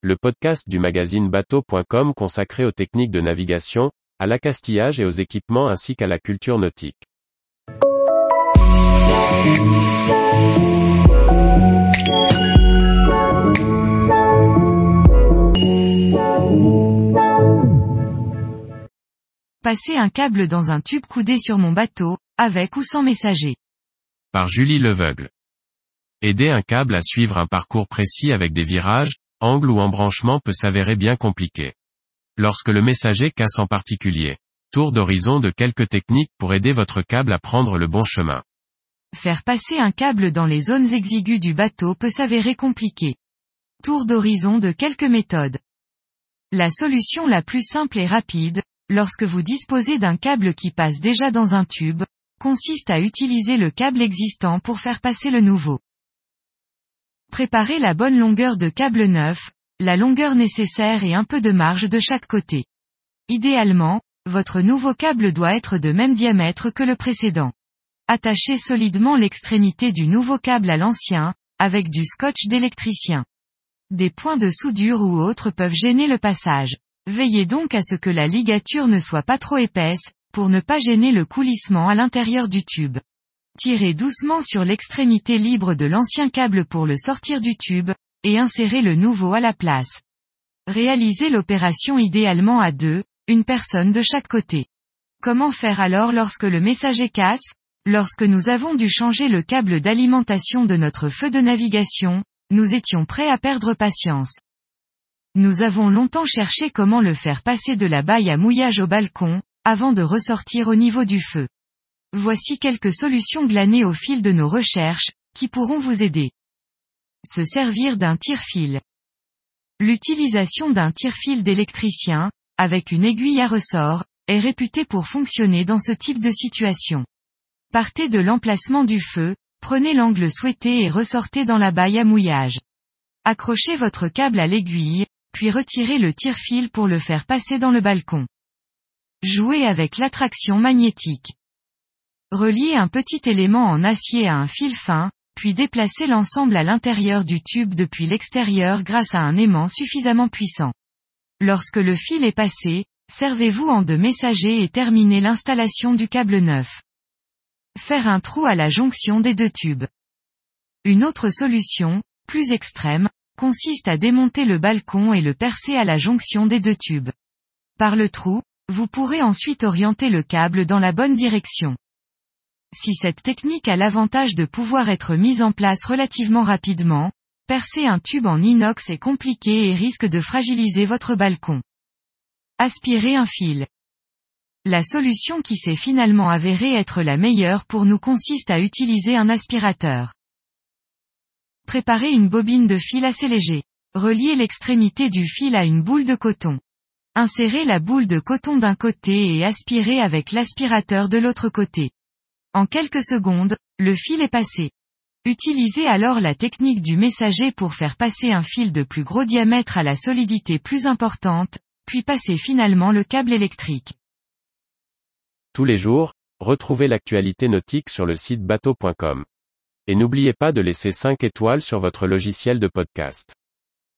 le podcast du magazine bateau.com consacré aux techniques de navigation, à l'accastillage et aux équipements ainsi qu'à la culture nautique. Passer un câble dans un tube coudé sur mon bateau, avec ou sans messager. Par Julie Leveugle. Aider un câble à suivre un parcours précis avec des virages, angles ou embranchements peut s'avérer bien compliqué. Lorsque le messager casse en particulier. Tour d'horizon de quelques techniques pour aider votre câble à prendre le bon chemin. Faire passer un câble dans les zones exiguës du bateau peut s'avérer compliqué. Tour d'horizon de quelques méthodes. La solution la plus simple et rapide, lorsque vous disposez d'un câble qui passe déjà dans un tube, consiste à utiliser le câble existant pour faire passer le nouveau. Préparez la bonne longueur de câble neuf, la longueur nécessaire et un peu de marge de chaque côté. Idéalement, votre nouveau câble doit être de même diamètre que le précédent. Attachez solidement l'extrémité du nouveau câble à l'ancien, avec du scotch d'électricien. Des points de soudure ou autres peuvent gêner le passage. Veillez donc à ce que la ligature ne soit pas trop épaisse, pour ne pas gêner le coulissement à l'intérieur du tube. Tirez doucement sur l'extrémité libre de l'ancien câble pour le sortir du tube, et insérez le nouveau à la place. Réalisez l'opération idéalement à deux, une personne de chaque côté. Comment faire alors lorsque le messager casse Lorsque nous avons dû changer le câble d'alimentation de notre feu de navigation, nous étions prêts à perdre patience. Nous avons longtemps cherché comment le faire passer de la baille à mouillage au balcon, avant de ressortir au niveau du feu. Voici quelques solutions glanées au fil de nos recherches, qui pourront vous aider. Se servir d'un tire-fil. L'utilisation d'un tire-fil d'électricien, avec une aiguille à ressort, est réputée pour fonctionner dans ce type de situation. Partez de l'emplacement du feu, prenez l'angle souhaité et ressortez dans la baille à mouillage. Accrochez votre câble à l'aiguille, puis retirez le tire-fil pour le faire passer dans le balcon. Jouez avec l'attraction magnétique. Reliez un petit élément en acier à un fil fin, puis déplacez l'ensemble à l'intérieur du tube depuis l'extérieur grâce à un aimant suffisamment puissant. Lorsque le fil est passé, servez-vous en de messager et terminez l'installation du câble neuf. Faire un trou à la jonction des deux tubes. Une autre solution, plus extrême, consiste à démonter le balcon et le percer à la jonction des deux tubes. Par le trou, vous pourrez ensuite orienter le câble dans la bonne direction. Si cette technique a l'avantage de pouvoir être mise en place relativement rapidement, percer un tube en inox est compliqué et risque de fragiliser votre balcon. Aspirer un fil. La solution qui s'est finalement avérée être la meilleure pour nous consiste à utiliser un aspirateur. Préparez une bobine de fil assez léger. Reliez l'extrémité du fil à une boule de coton. Insérez la boule de coton d'un côté et aspirez avec l'aspirateur de l'autre côté. En quelques secondes, le fil est passé. Utilisez alors la technique du messager pour faire passer un fil de plus gros diamètre à la solidité plus importante, puis passer finalement le câble électrique. Tous les jours, retrouvez l'actualité nautique sur le site bateau.com. Et n'oubliez pas de laisser 5 étoiles sur votre logiciel de podcast.